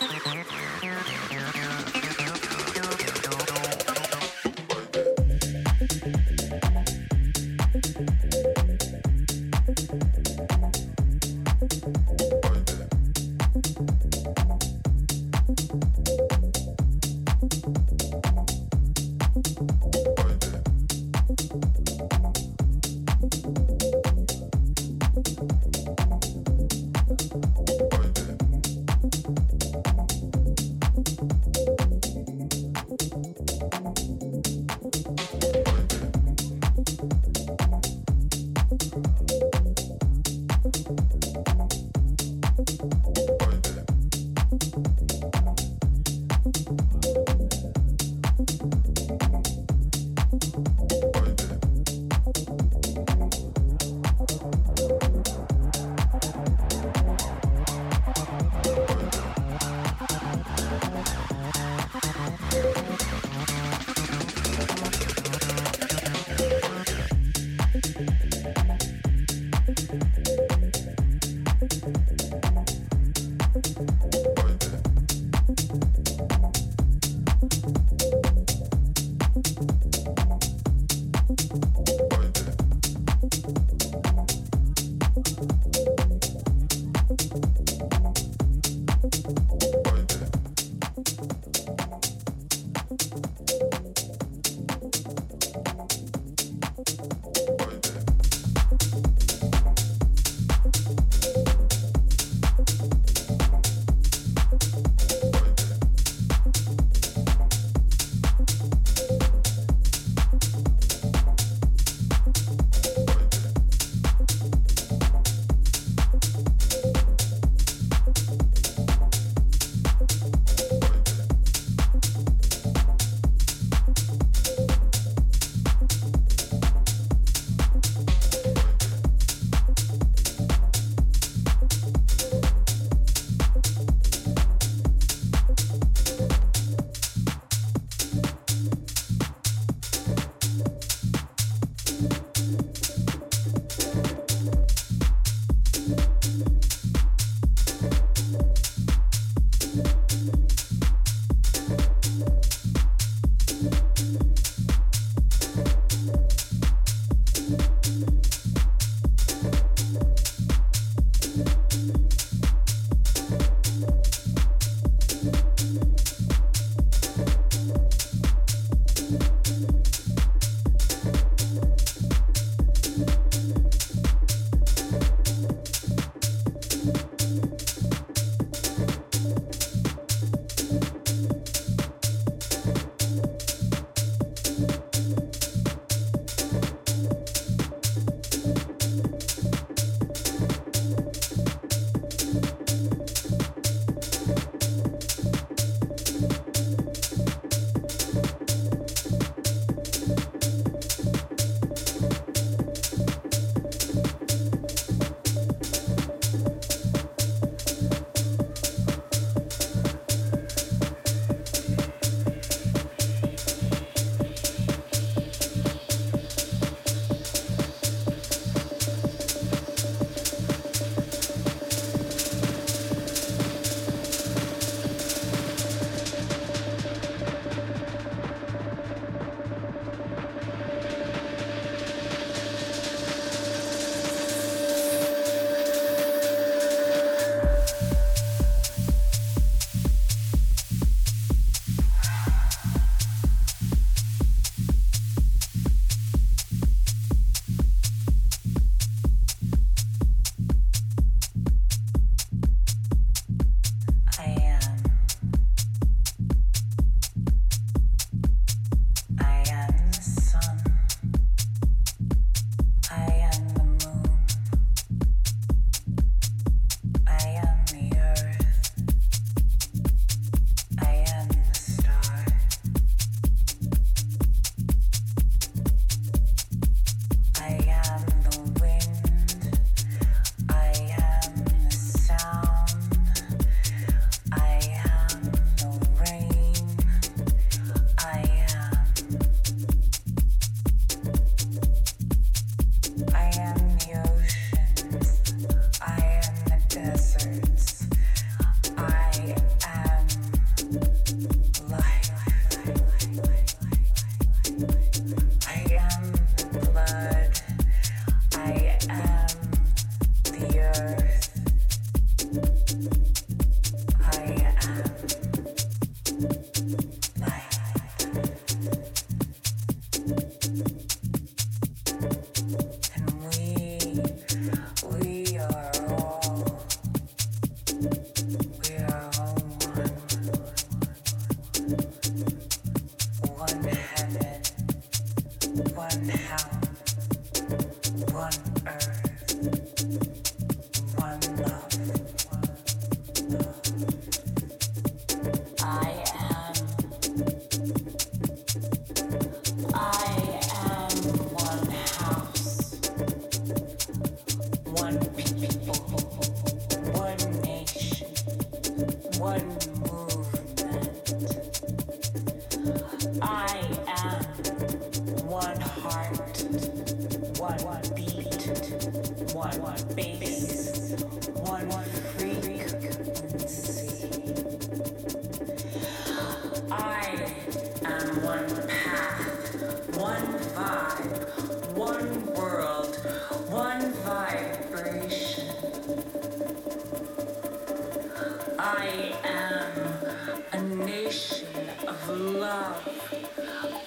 Thank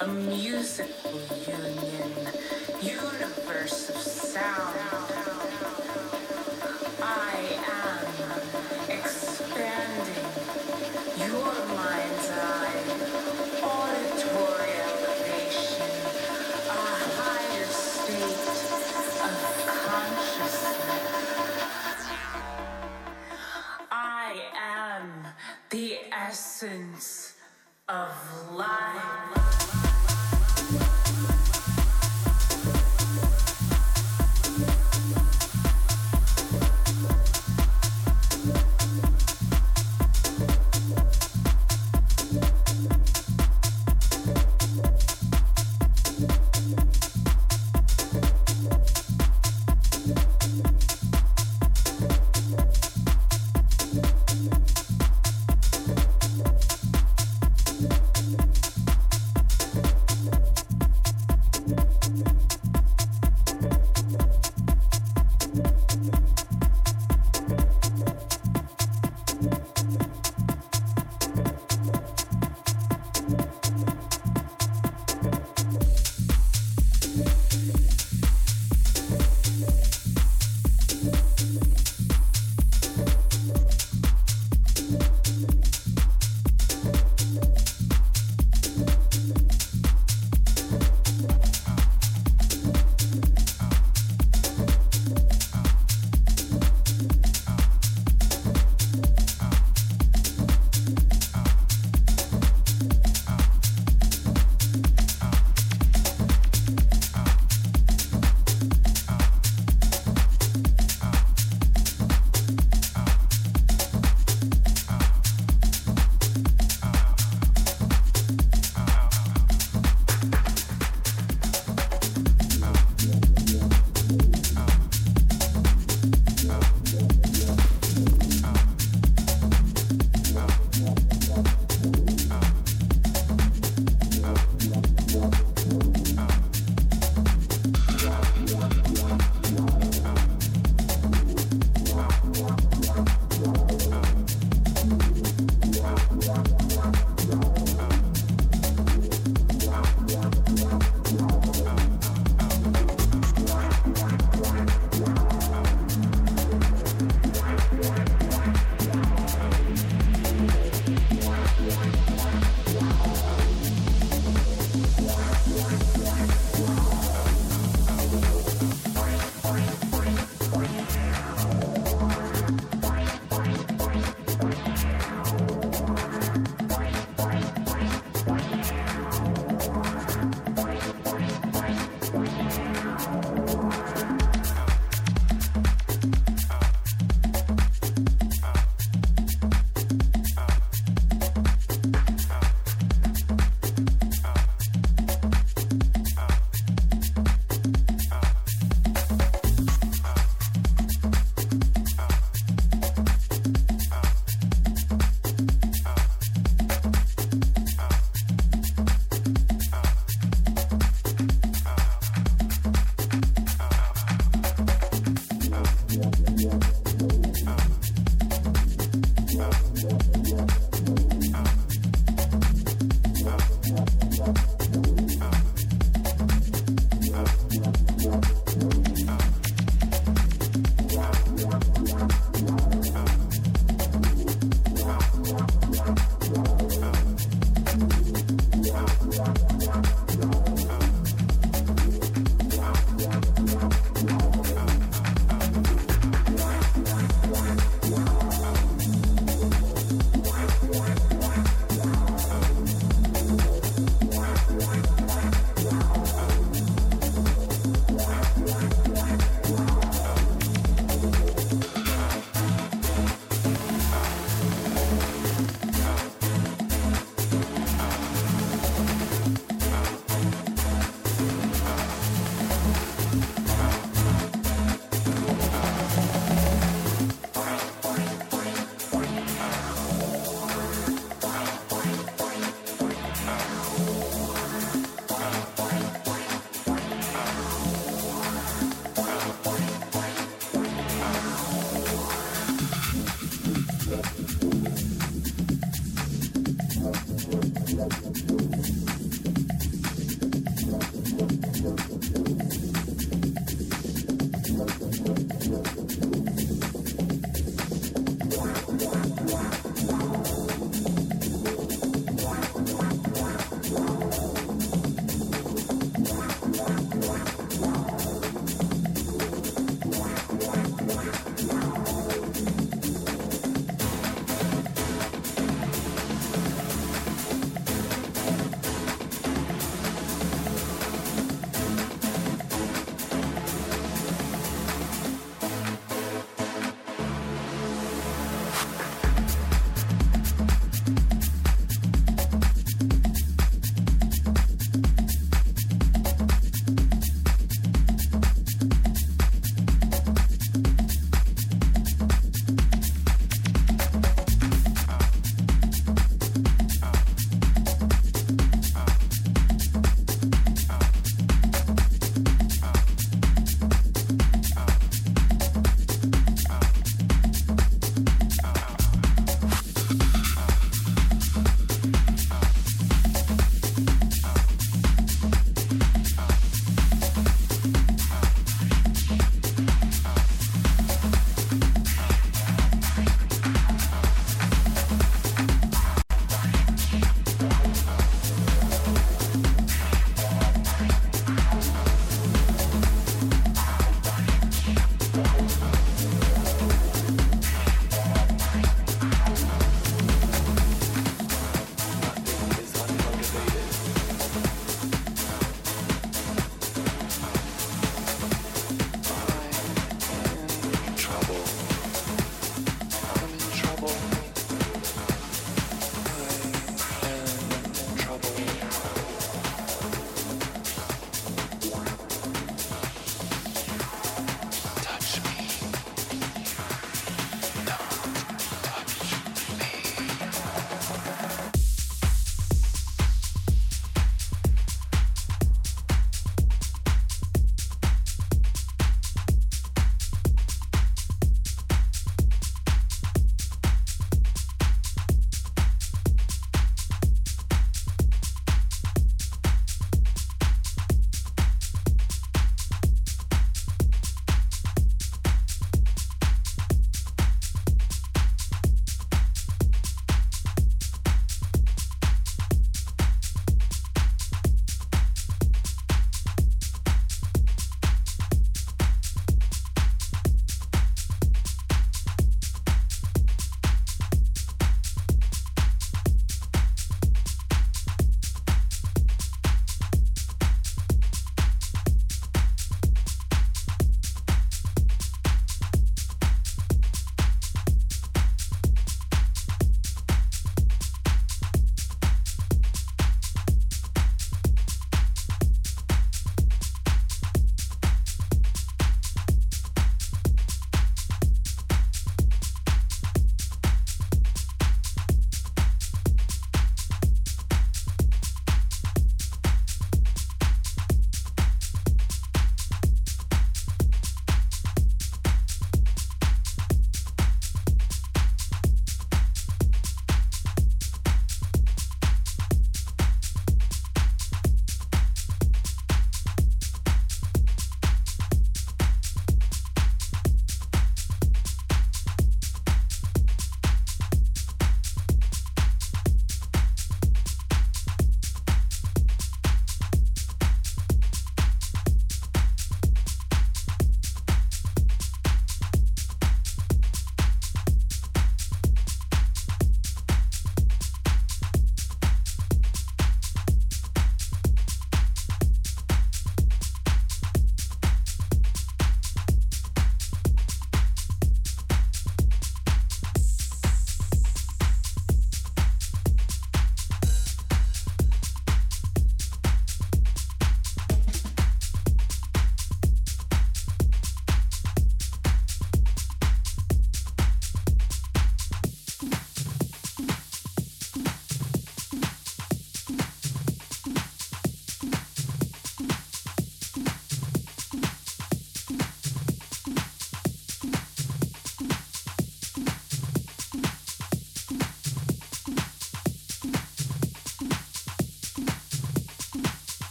a musical union, universe of sound. I am expanding your mind's eye, auditory elevation, a higher state of consciousness. I am the essence of life. Yeah.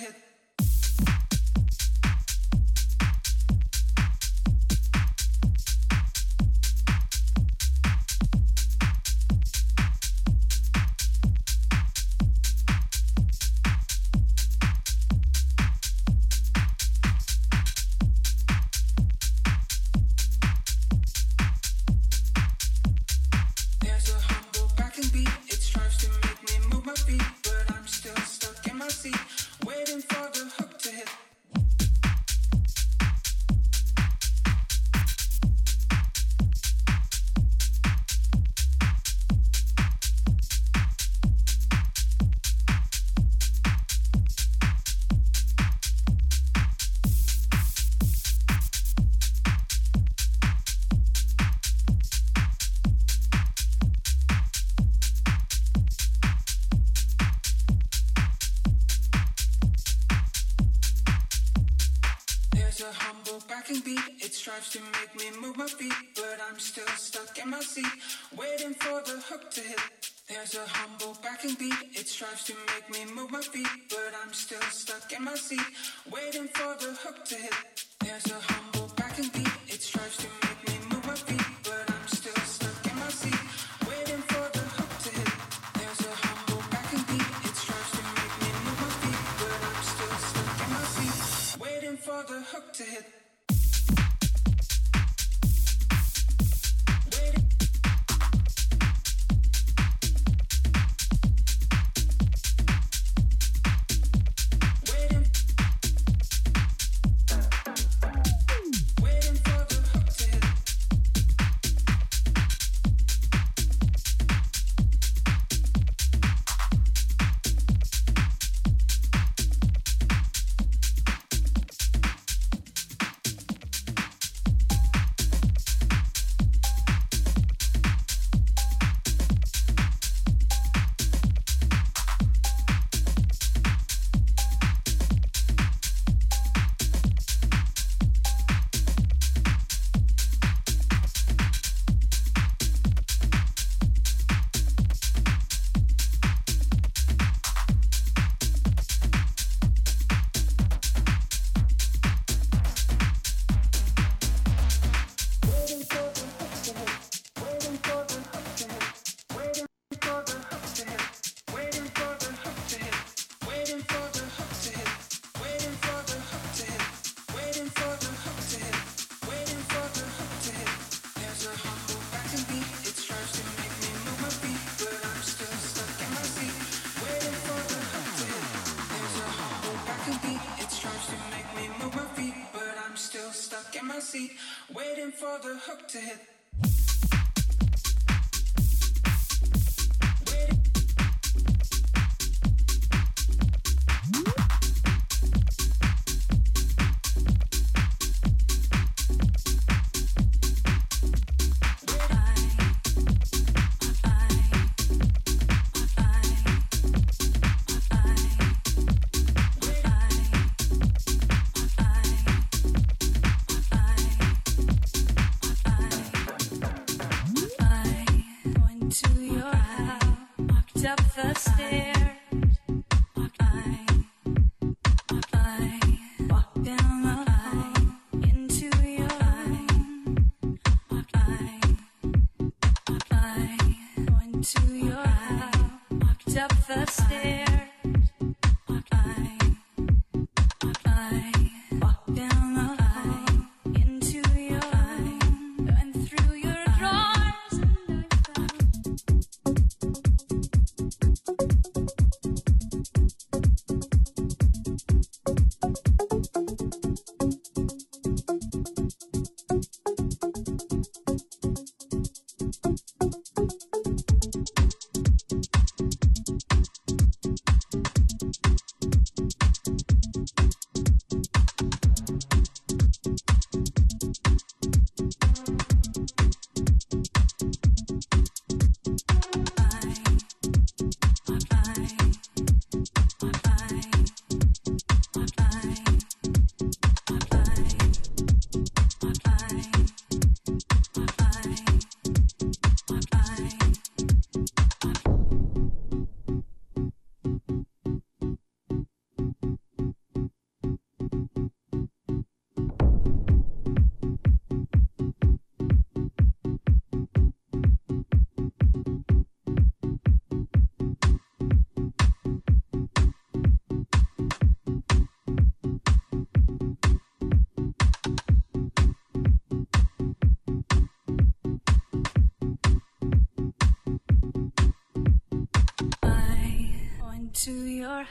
Yeah. to his seat, waiting for the hook to hit.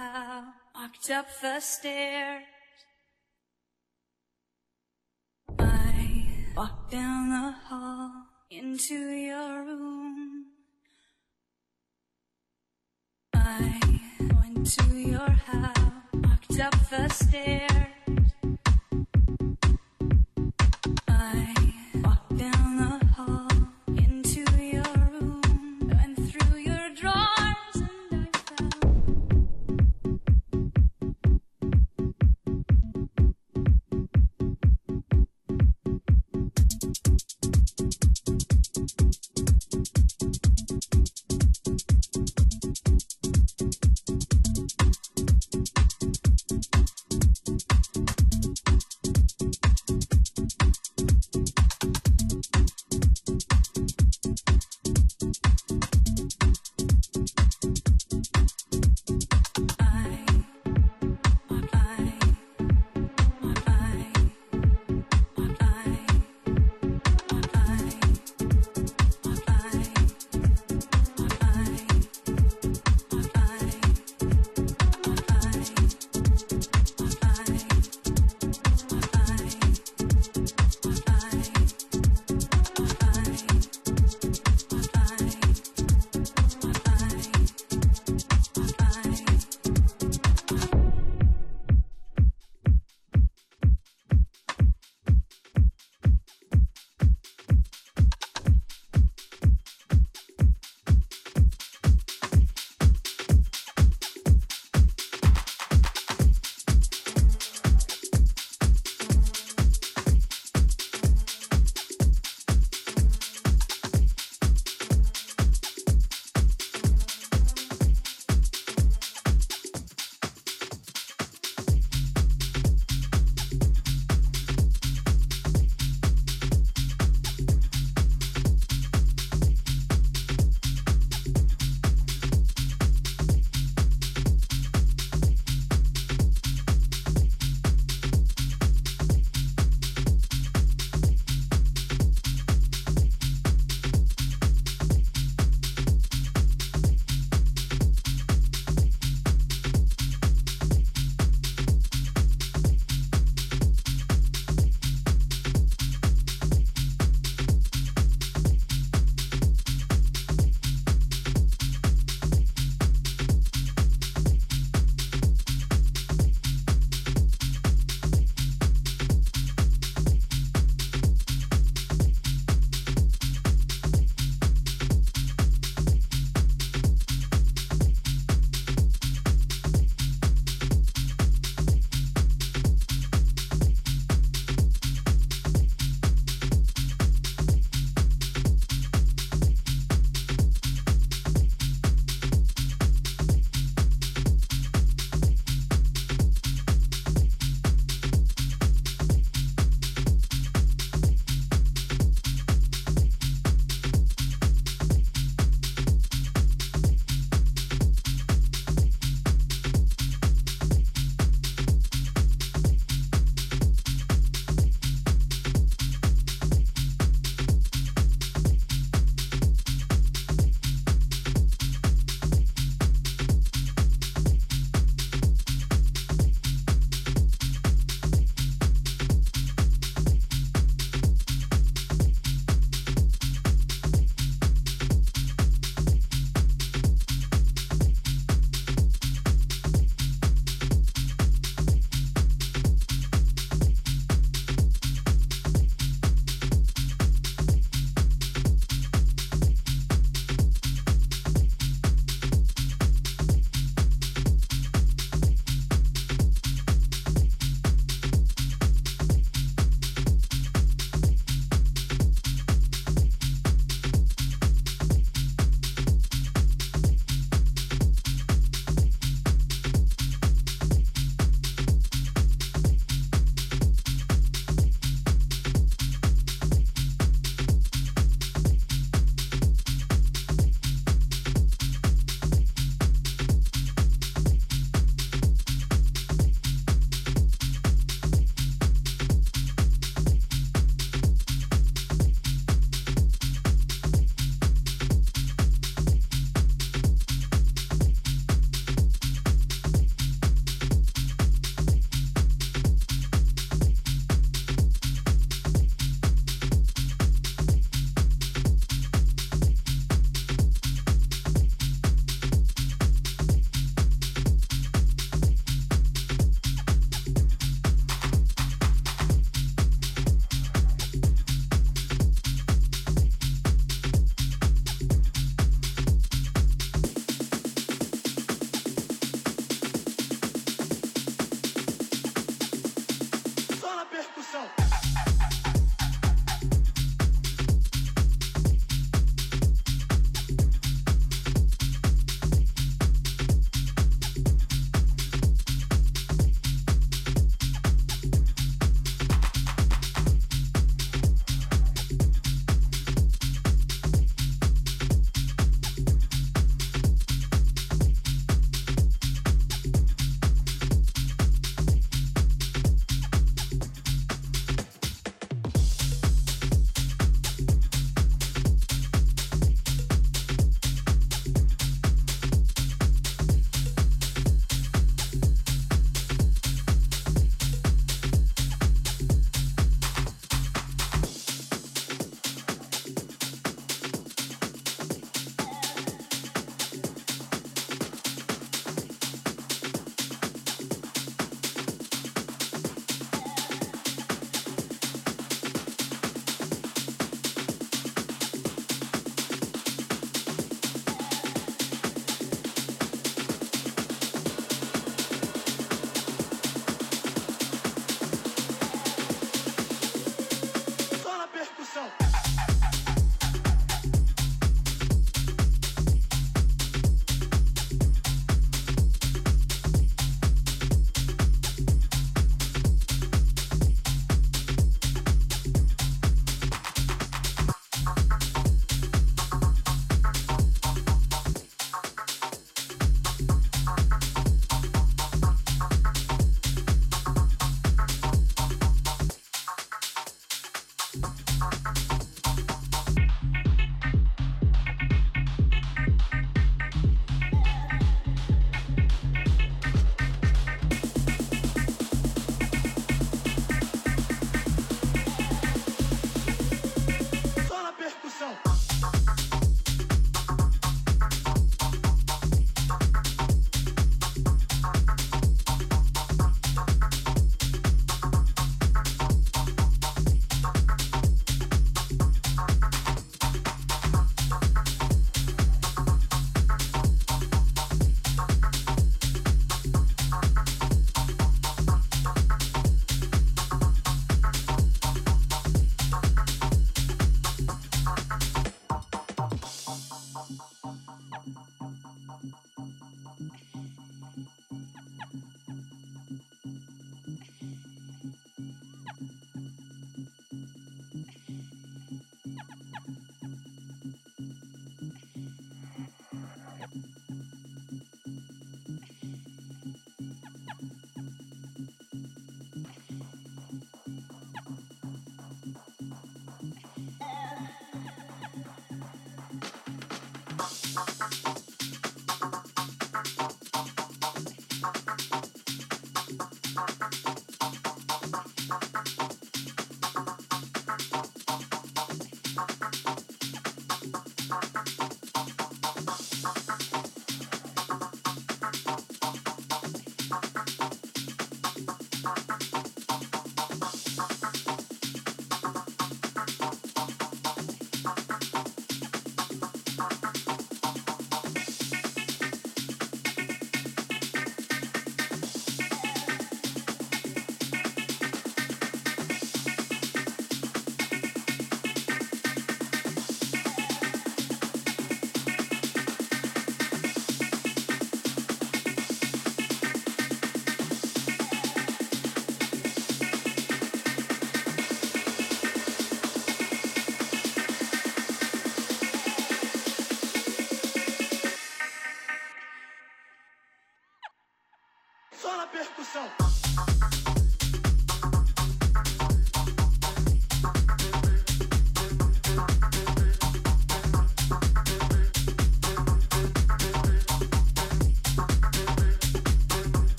House, walked up the stairs. I walked down the hall into your room. I went to your house, walked up the stairs.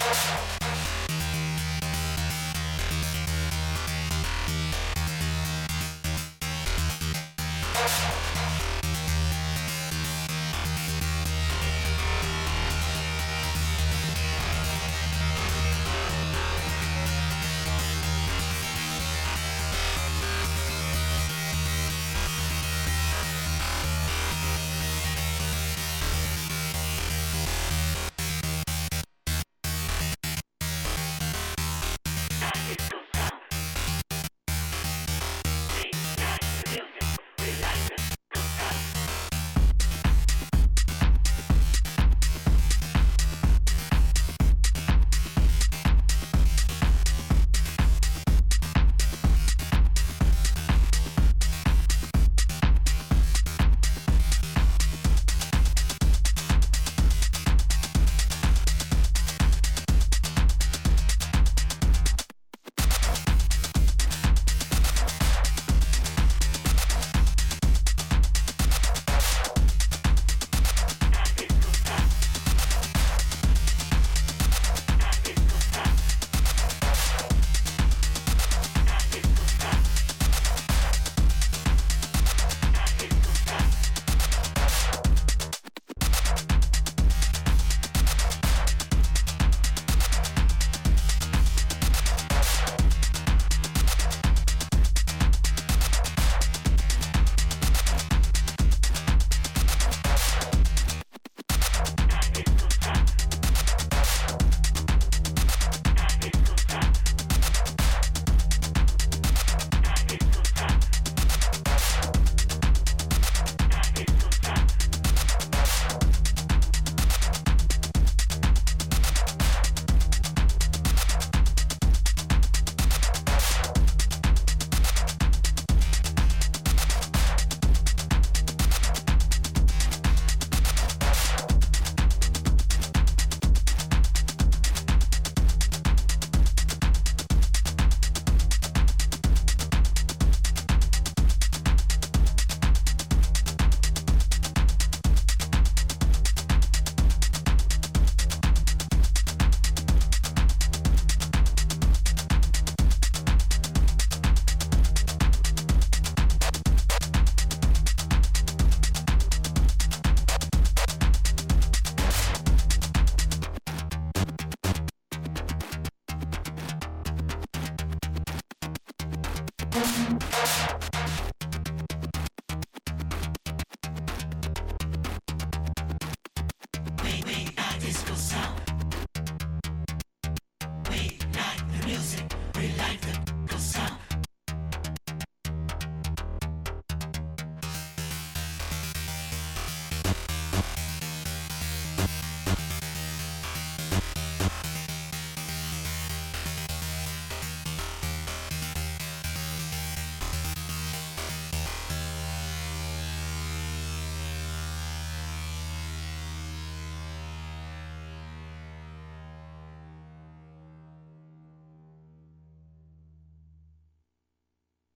Thank